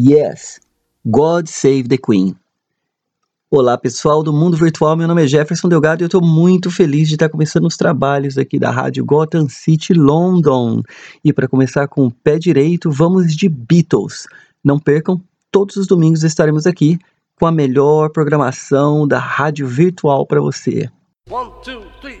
Yes, God Save the Queen. Olá pessoal do mundo virtual, meu nome é Jefferson Delgado e eu estou muito feliz de estar começando os trabalhos aqui da rádio Gotham City London. E para começar com o pé direito, vamos de Beatles. Não percam, todos os domingos estaremos aqui com a melhor programação da rádio virtual para você. One, two, three,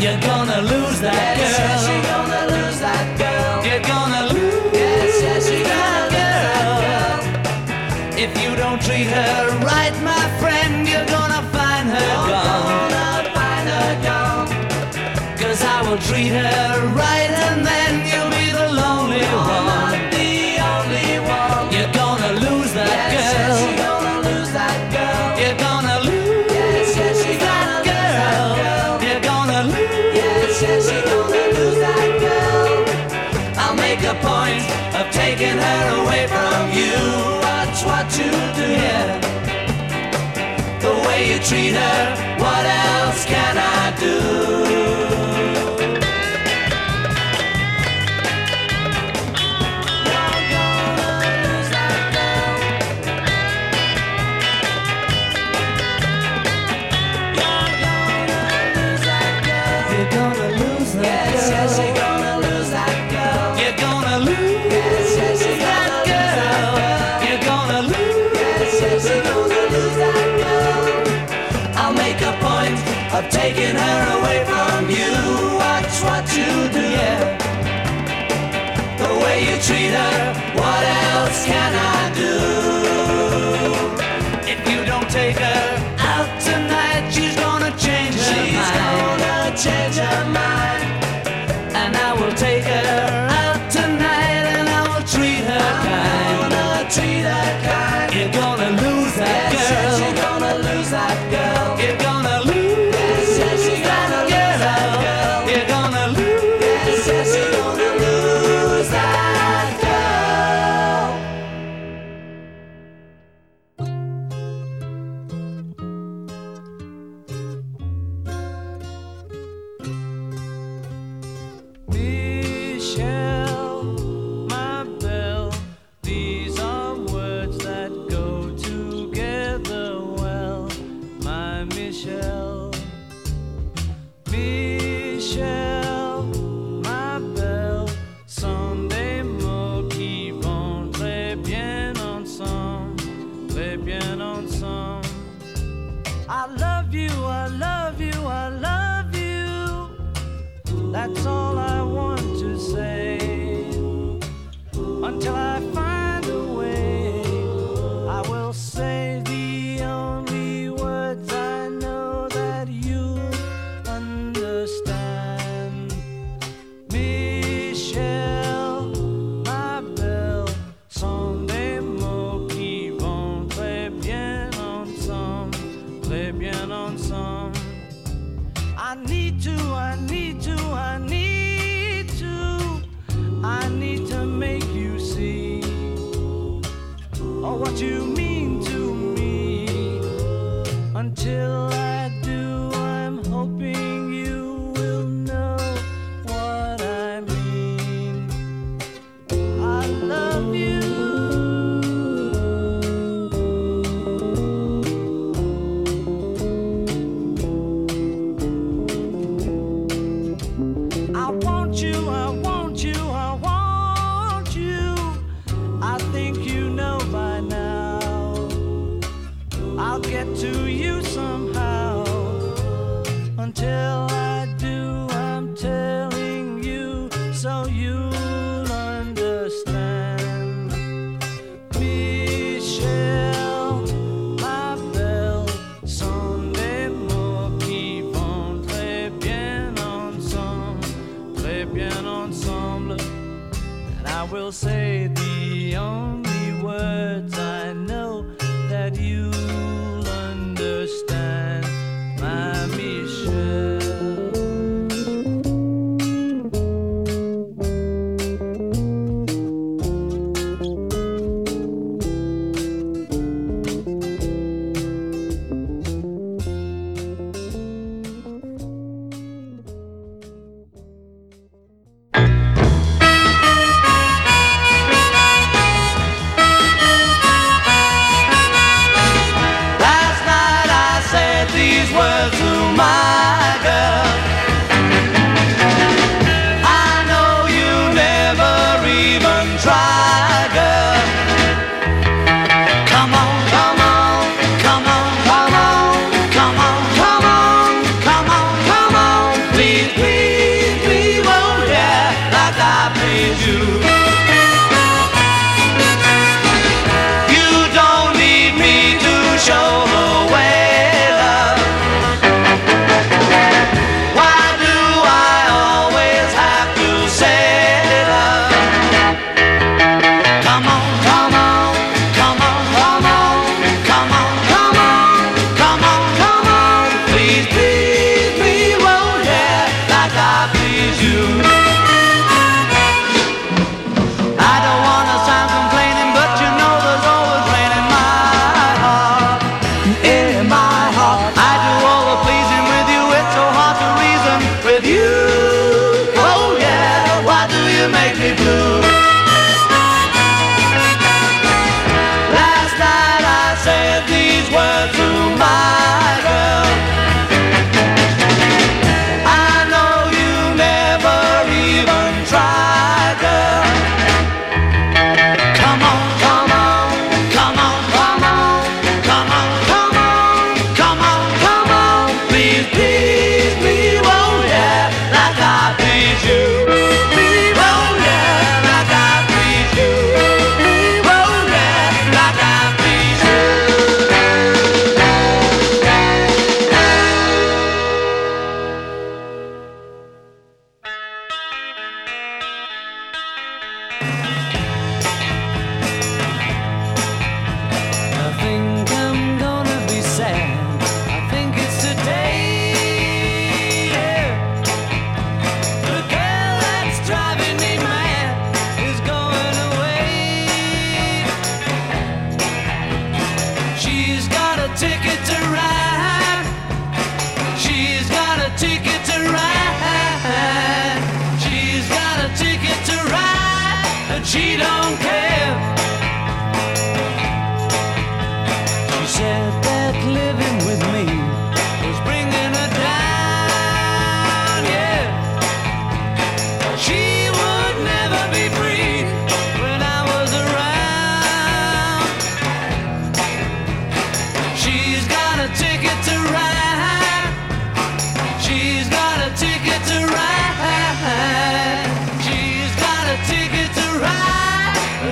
Nhân Yeah. taking her away from you. Watch what you do, yeah. The way you treat her, what else can I do? If you don't take her out tonight, she's gonna change her she's mind. She's gonna change her mind.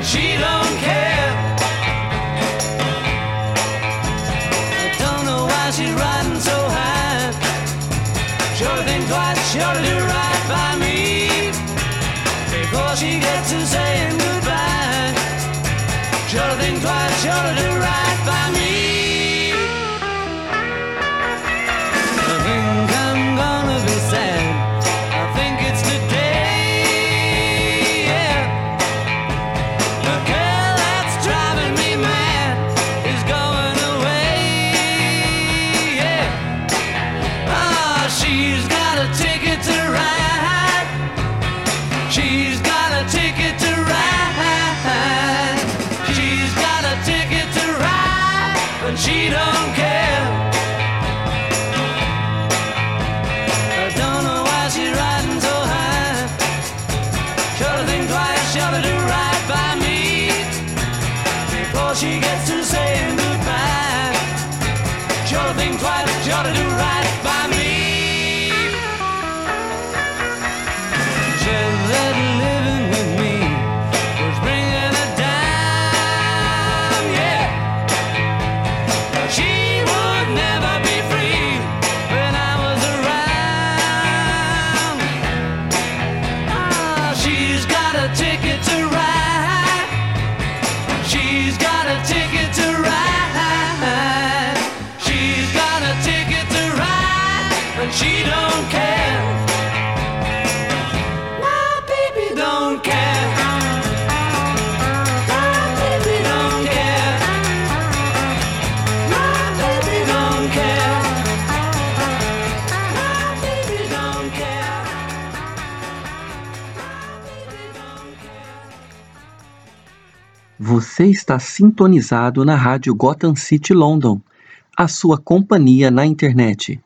she don't Você está sintonizado na rádio Gotham City London, a sua companhia na internet.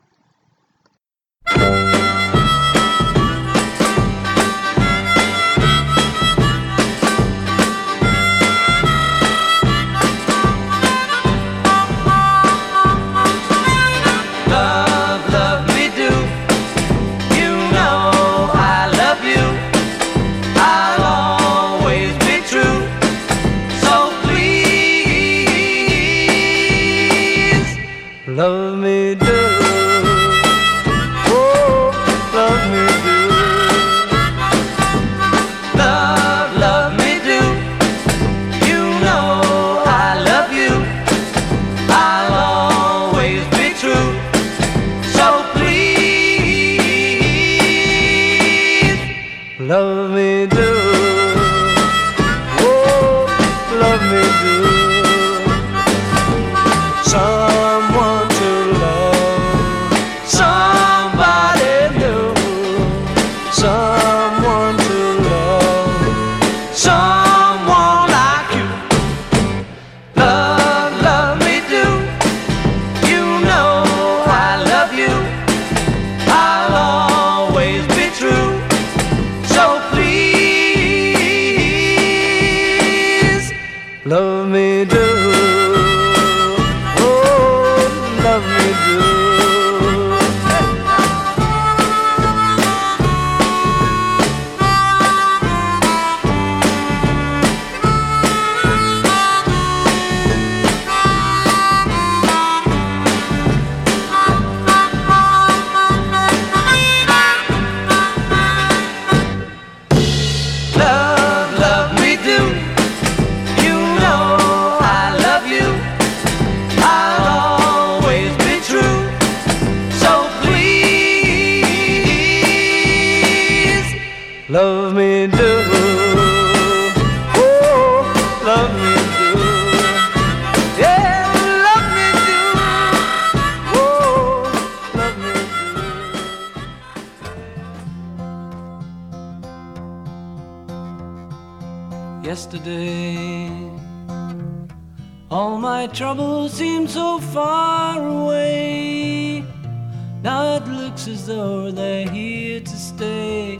Love me do, oh, love me do, yeah, love me do, oh, love me do. Yesterday, all my troubles seemed so far away. Now it looks as though they're here to stay.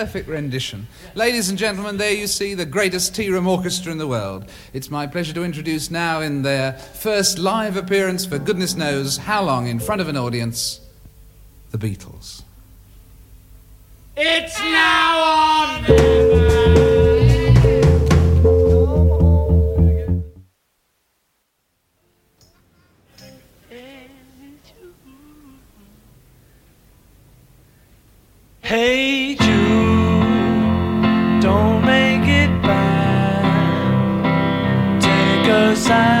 perfect rendition. Ladies and gentlemen, there you see the greatest tea room orchestra in the world. It's my pleasure to introduce now, in their first live appearance for goodness knows how long in front of an audience, the Beatles. It's now on. Hey, sign.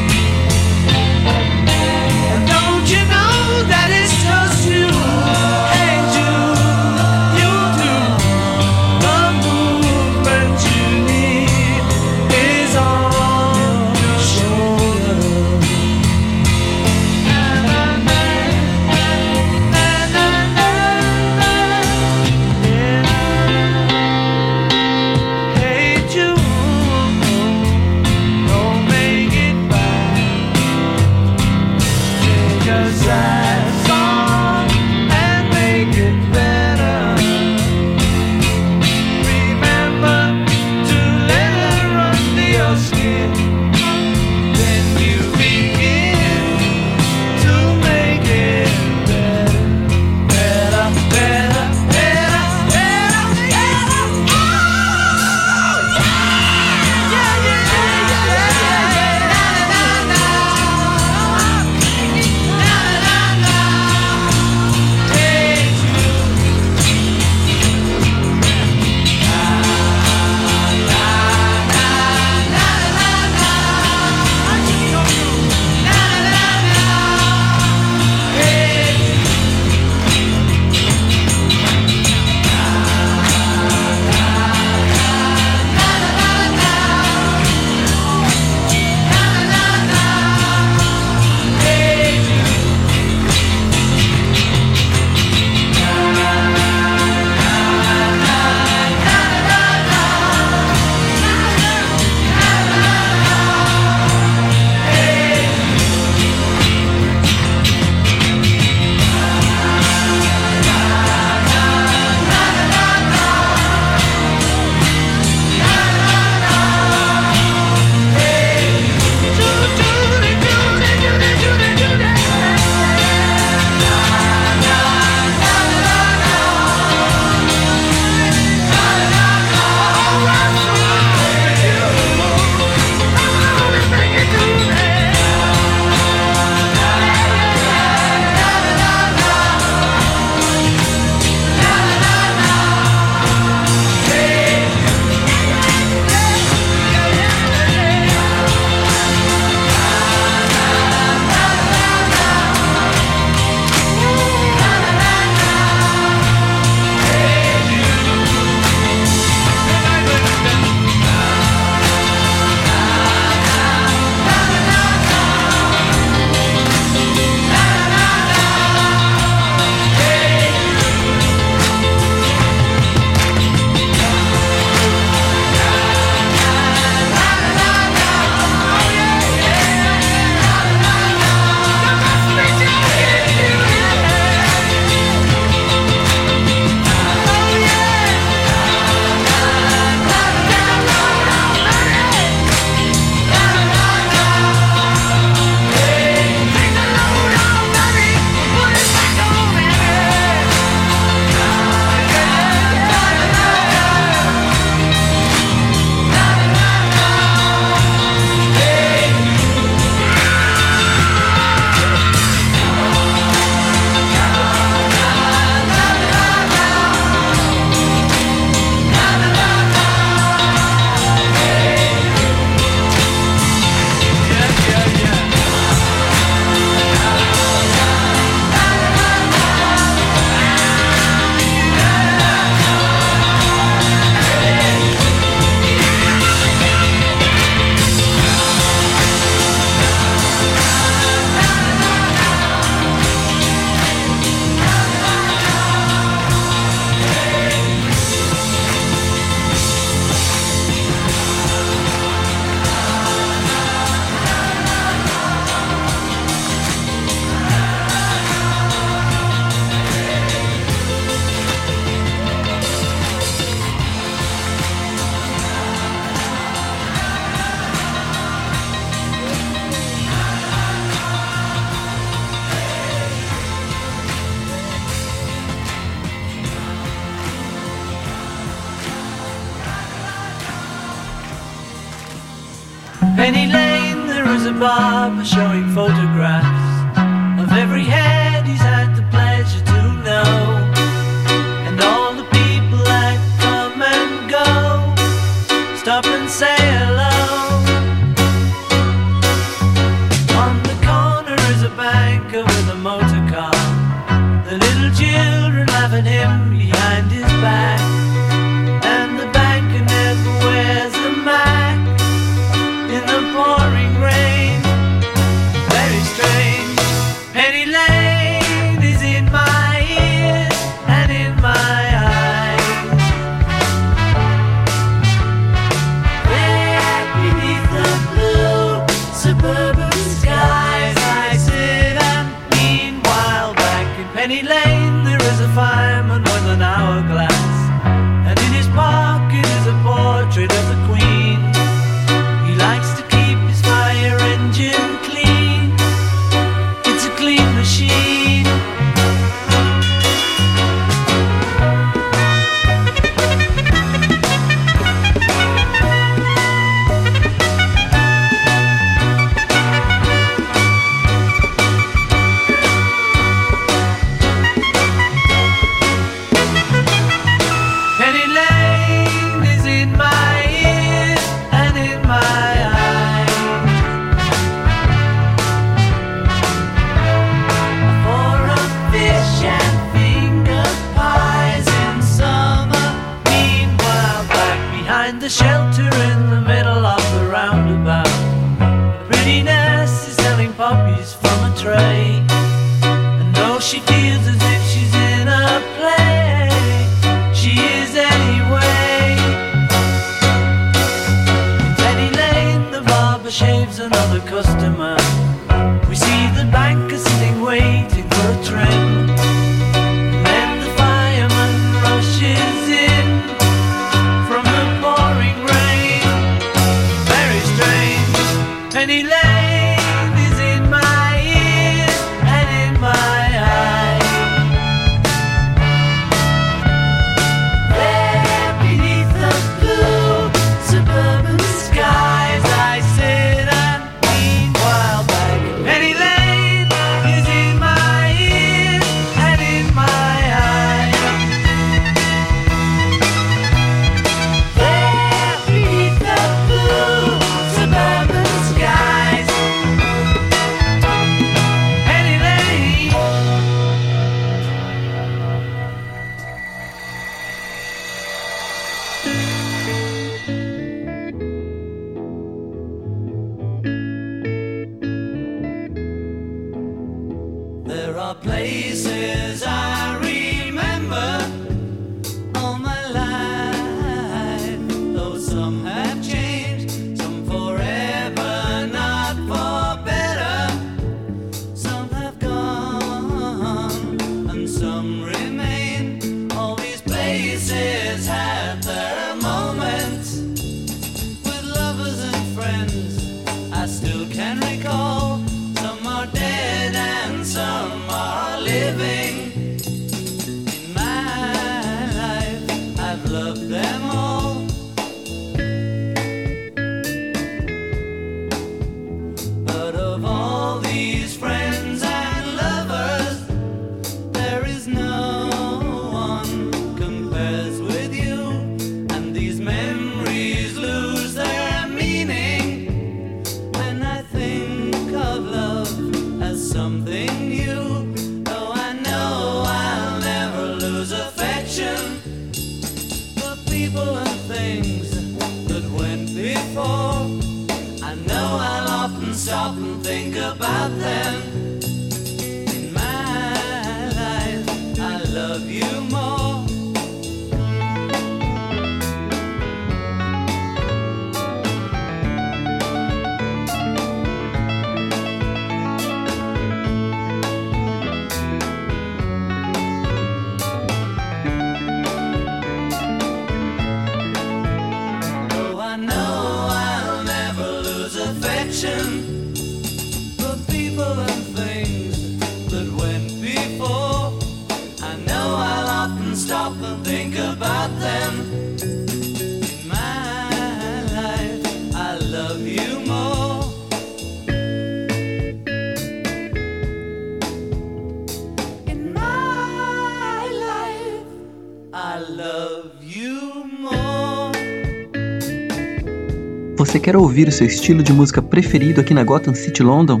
Você quer ouvir o seu estilo de música preferido aqui na Gotham City London?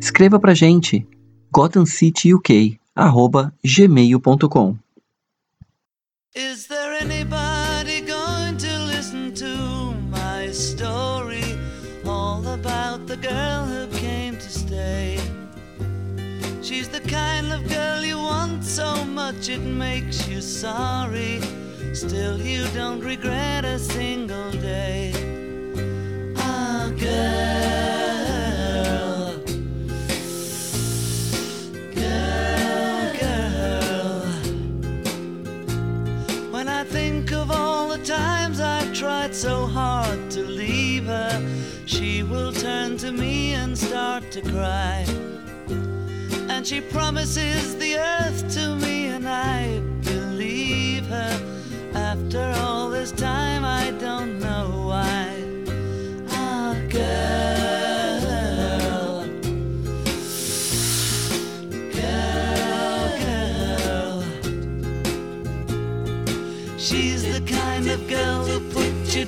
Escreva pra gente gothamcityuk@gmail.com. Is there anybody going to listen to my story? All about the girl who came to stay. She's the kind of girl you want so much it makes you sorry. Still, you don't regret a single day. So hard to leave her, she will turn to me and start to cry. And she promises the earth to me, and I believe her. After all this time, I don't know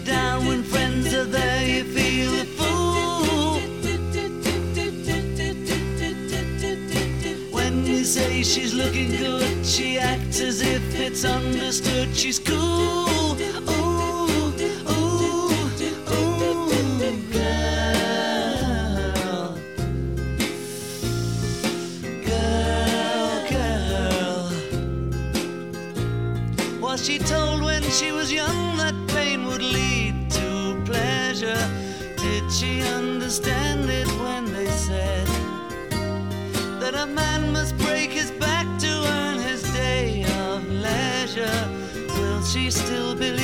down when friends are there. You feel a fool. When you say she's looking good, she acts as if it's understood. She's cool. Ooh, ooh, ooh, girl. Girl, girl. Was she told when she was young that would lead to pleasure. Did she understand it when they said that a man must break his back to earn his day of leisure? Will she still believe?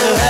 to have.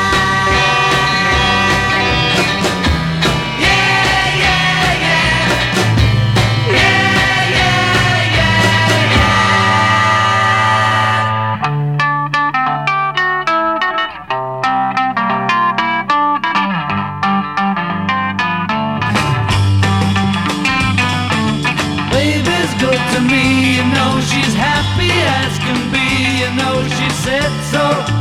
as can be, you know she said so.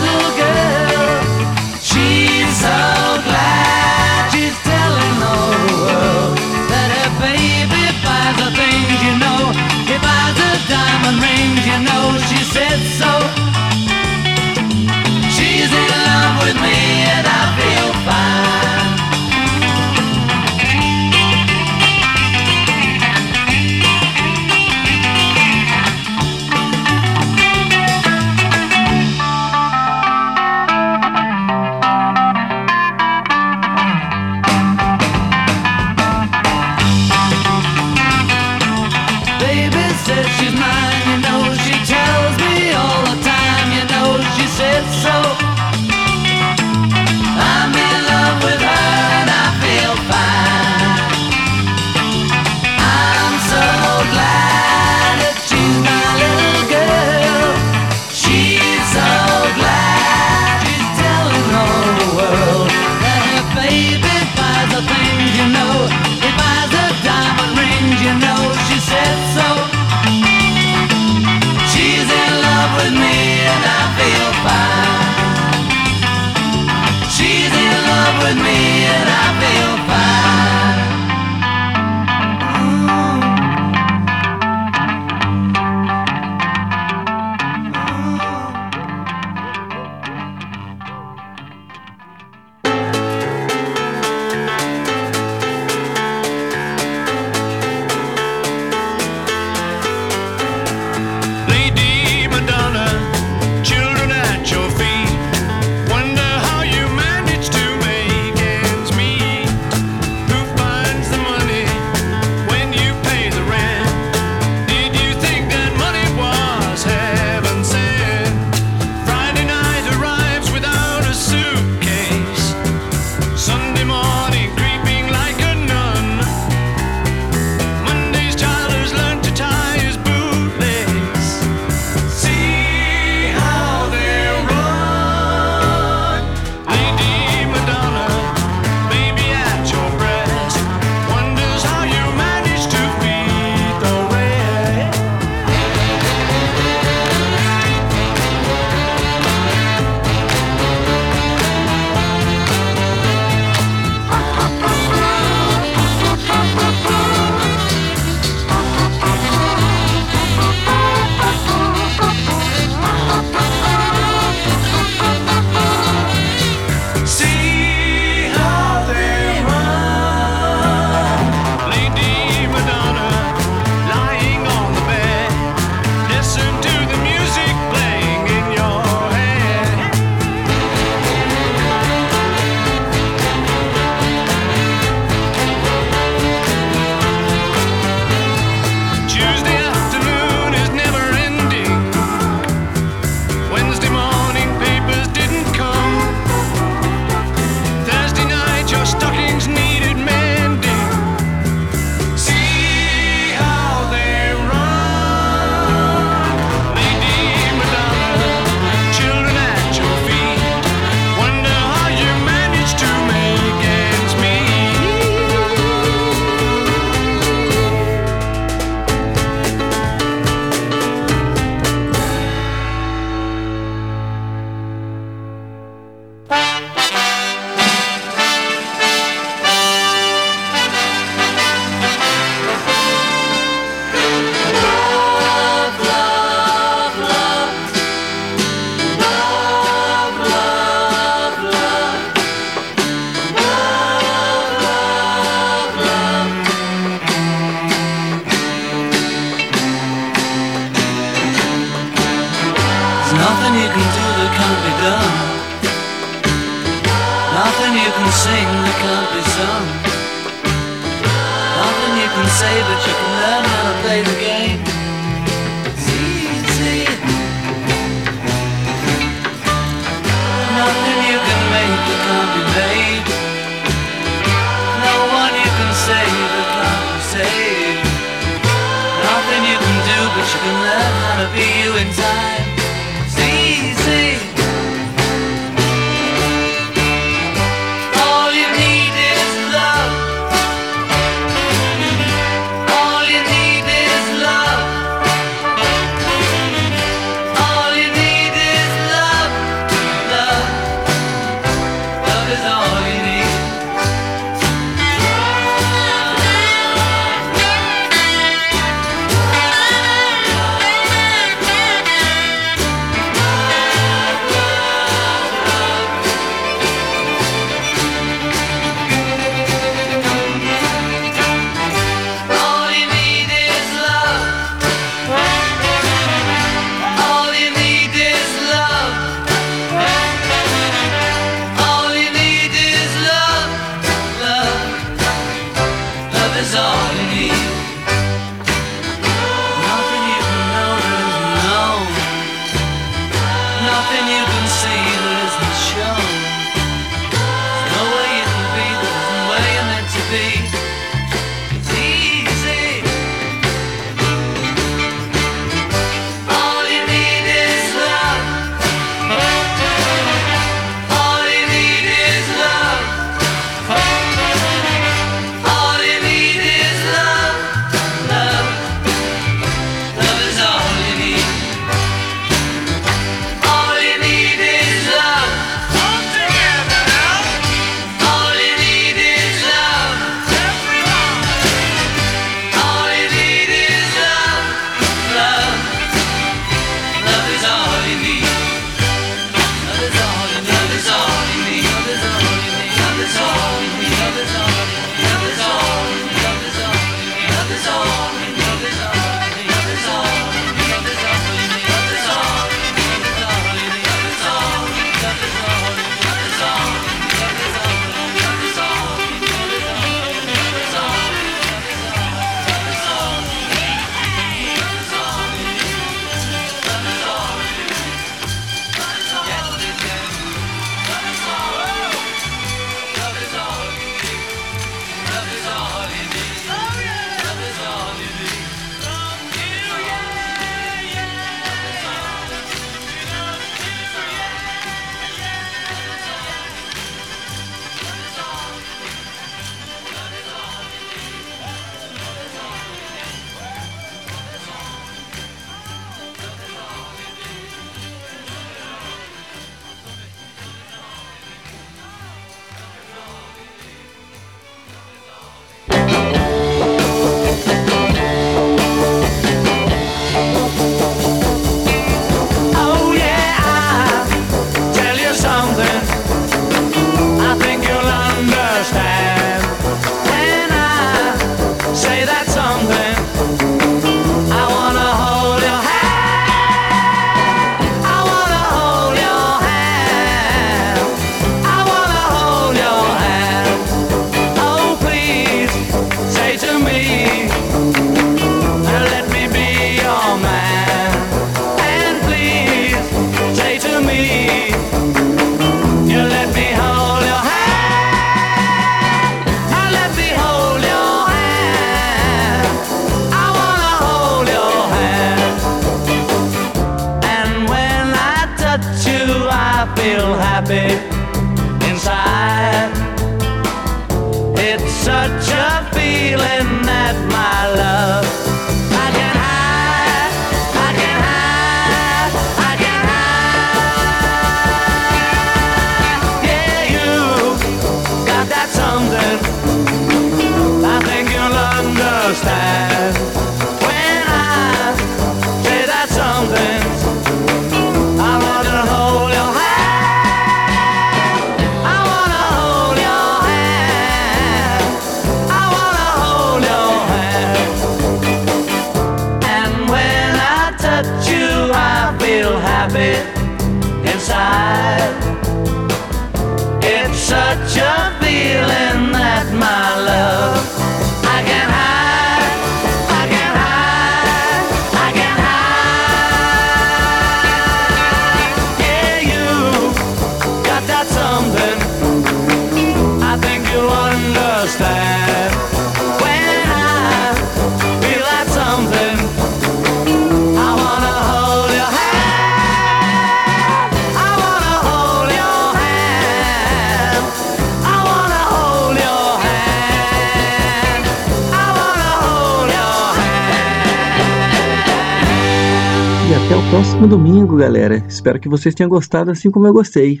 Espero que vocês tenham gostado assim como eu gostei.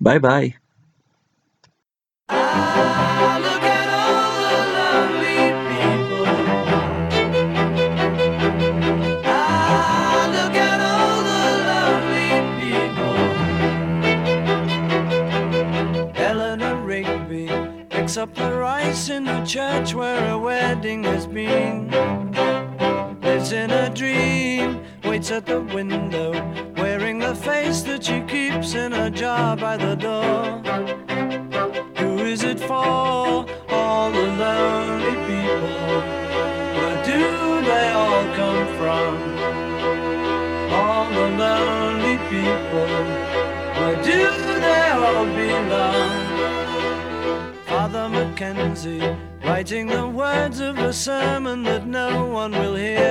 Bye bye! picks up the rice in the church where a wedding has been. Lives in a dream, waits at the sermon that no one will hear.